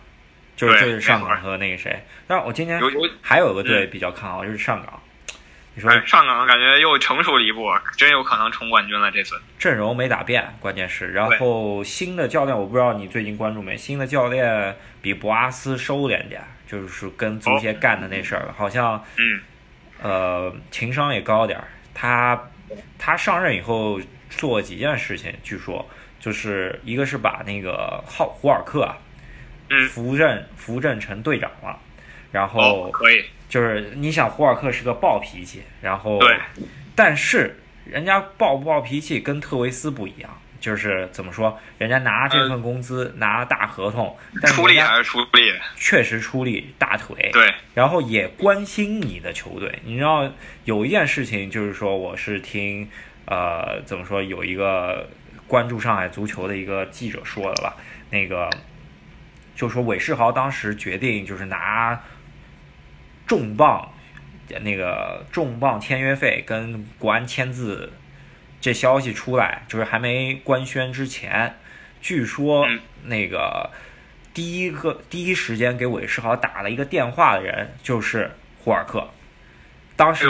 就是就是上港和那个谁。但是我今年还有个队比较看好，就是上港。你说上港感觉又成熟了一步，真有可能冲冠军了这次。阵容没打变，关键是，然后新的教练我不知道你最近关注没？新的教练比博阿斯收敛点，就是跟足协干的那事儿，好像，嗯，呃，情商也高点儿。他他上任以后做几件事情，据说就是一个是把那个浩胡尔克啊，扶正扶正成队长了，然后可以。就是你想，胡尔克是个暴脾气，然后，对，但是人家暴不暴脾气跟特维斯不一样，就是怎么说，人家拿这份工资，拿大合同，出力还是出力，确实出力，大腿，对，然后也关心你的球队。你知道有一件事情，就是说我是听，呃，怎么说，有一个关注上海足球的一个记者说的吧，那个就说韦世豪当时决定就是拿。重磅，那个重磅签约费跟国安签字，这消息出来就是还没官宣之前，据说那个第一个第一时间给韦世豪打了一个电话的人就是胡尔克，当时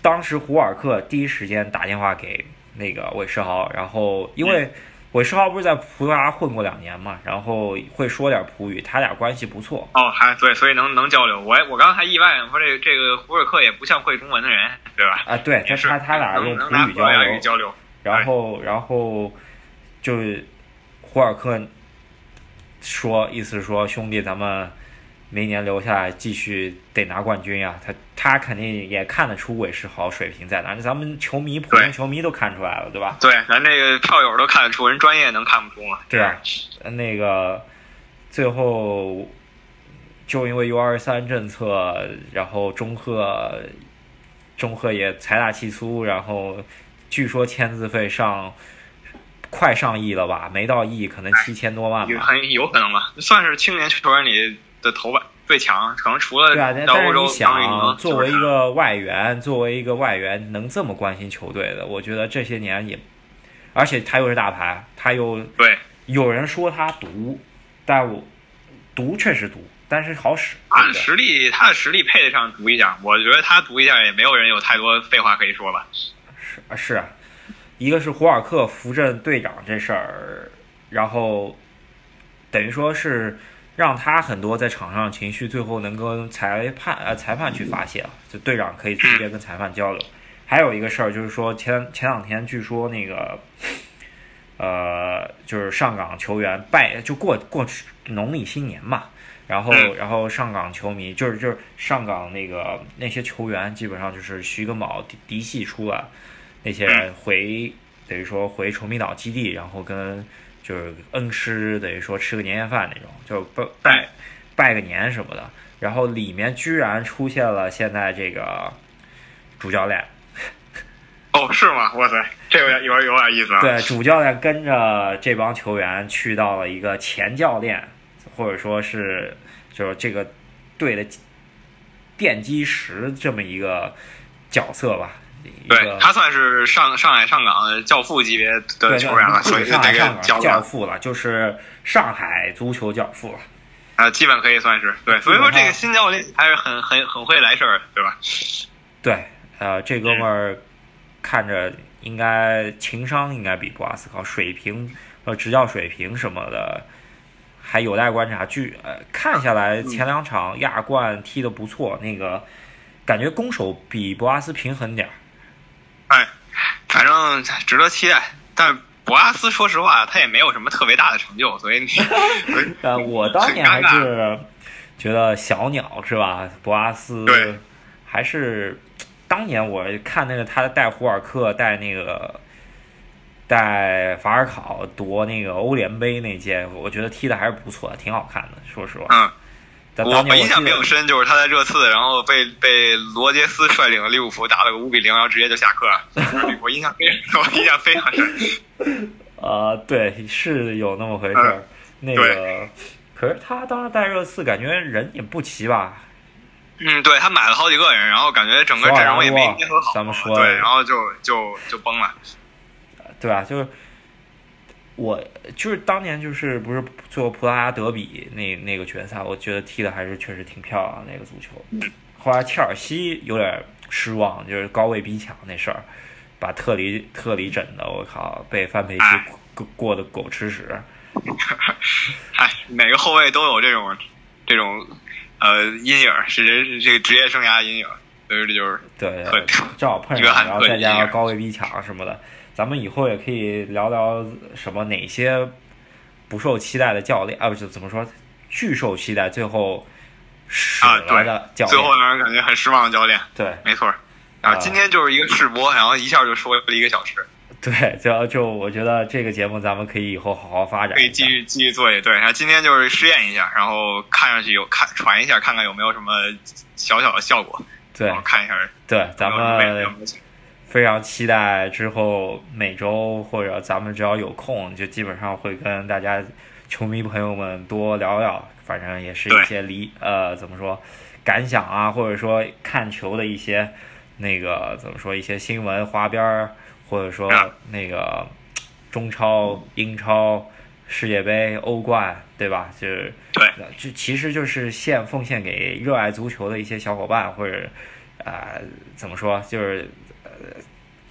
当时胡尔克第一时间打电话给那个韦世豪，然后因为。韦世豪不是在葡萄牙混过两年嘛，然后会说点葡语，他俩关系不错。哦，还对，所以能能交流。我我刚刚还意外，我说这这个胡尔克也不像会中文的人，对吧？啊，对，他他他俩用葡语交流，交流。然后然后就胡尔克说，意思是说兄弟，咱们。明年留下来继续得拿冠军呀！他他肯定也看得出韦世豪水平在哪，咱们球迷普通球迷都看出来了，对吧？对，咱这个票友都看得出，人专业能看不出吗？对啊，那个最后就因为 U 二三政策，然后中赫中赫也财大气粗，然后据说签字费上快上亿了吧？没到亿，可能七千多万吧？很有可能吧？算是青年球员里。的头版最强，可能除了对啊，但是你想，作为一个外援，作为一个外援，能这么关心球队的，我觉得这些年也，而且他又是大牌，他又对，有人说他毒，但我毒确实毒，但是好使。他的实力，他的实力配得上毒一下，我觉得他毒一下也没有人有太多废话可以说吧。是啊，是啊，一个是胡尔克扶正队长这事儿，然后等于说是。让他很多在场上情绪最后能跟裁判呃裁判去发泄了，就队长可以直接跟裁判交流。还有一个事儿就是说前前两天据说那个呃就是上港球员拜就过过农历新年嘛，然后然后上港球迷就是就是上港那个那些球员基本上就是徐根宝嫡嫡系出了那些人回等于说回崇明岛基地，然后跟。就是恩师等于说吃个年夜饭那种，就拜拜拜个年什么的，然后里面居然出现了现在这个主教练。哦，是吗？哇塞，这有点有点有点意思啊。对，主教练跟着这帮球员去到了一个前教练，或者说是就是这个队的奠基石这么一个角色吧。对他算是上上海上港教父级别的球员了，所以上海上港教父了，就是上海足球教父了。啊，基本可以算是对，所以说这个新教练还是很很很会来事儿，对吧？对，呃，这哥们儿看着应该情商应该比博阿斯高，水平呃执教水平什么的还有待观察。据呃看下来，前两场亚冠踢得不错，那个感觉攻守比博阿斯平衡点儿。哎，反正值得期待，但。博阿斯说实话，他也没有什么特别大的成就，所以你 呃，我当年还是觉得小鸟是吧？博阿斯还是当年我看那个他带胡尔克带那个带法尔考夺那个欧联杯那届，我觉得踢的还是不错，挺好看的。说实话，嗯。我我印象比较深，就是他在热刺，然后被被罗杰斯率领的利物浦打了个五比零，然后直接就下课了。我印象非常，我印象非常深。啊，对，是有那么回事儿。那个，可是他当时带热刺，感觉人也不齐吧？嗯，对他买了好几个人，然后感觉整个阵容也没捏合好。咱们说，对，然后就就就崩了。对啊，就是。我就是当年就是不是做葡萄牙德比那那个决赛，我觉得踢的还是确实挺漂亮那个足球。后来切尔西有点失望，就是高位逼抢那事儿，把特里特里整的，我靠，被范佩西过过的狗吃屎。哎，每个后卫都有这种这种呃阴影，是人是这个职业生涯阴影，所以这就是对 正好碰上，然后再加上高位逼抢什么的。咱们以后也可以聊聊什么哪些不受期待的教练啊，不是怎么说，巨受期待，最后使来的教练，最后让人感觉很失望的教练。对，没错。啊，今天就是一个试播，然后一下就说了一个小时。对，就就我觉得这个节目咱们可以以后好好发展，可以继续继续做也对。然后今天就是试验一下，然后看上去有看传一下，看看有没有什么小小的效果。对，看一下。对，咱们。非常期待之后每周或者咱们只要有空，就基本上会跟大家球迷朋友们多聊聊，反正也是一些理呃怎么说感想啊，或者说看球的一些那个怎么说一些新闻花边儿，或者说那个中超、英超、世界杯、欧冠，对吧？就是对，就其实就是献奉献给热爱足球的一些小伙伴，或者啊怎么说就是呃。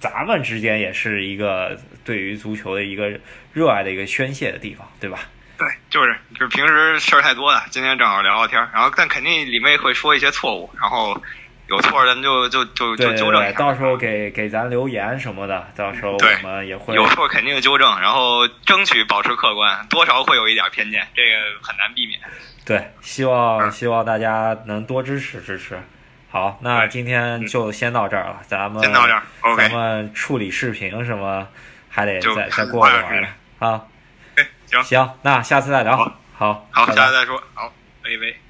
咱们之间也是一个对于足球的一个热爱的一个宣泄的地方，对吧？对，就是就是平时事儿太多了，今天正好聊聊天儿，然后但肯定里面会说一些错误，然后有错咱就就就就纠正一下。到时候给给咱留言什么的，到时候我们也会有错肯定纠正，然后争取保持客观，多少会有一点偏见，这个很难避免。对，希望希望大家能多支持支持。好，那今天就先到这儿了，咱们先到这儿。咱们处理视频什么还得再再过一会儿。啊，行行，那下次再聊。好，好，好，下次再说。好，拜拜。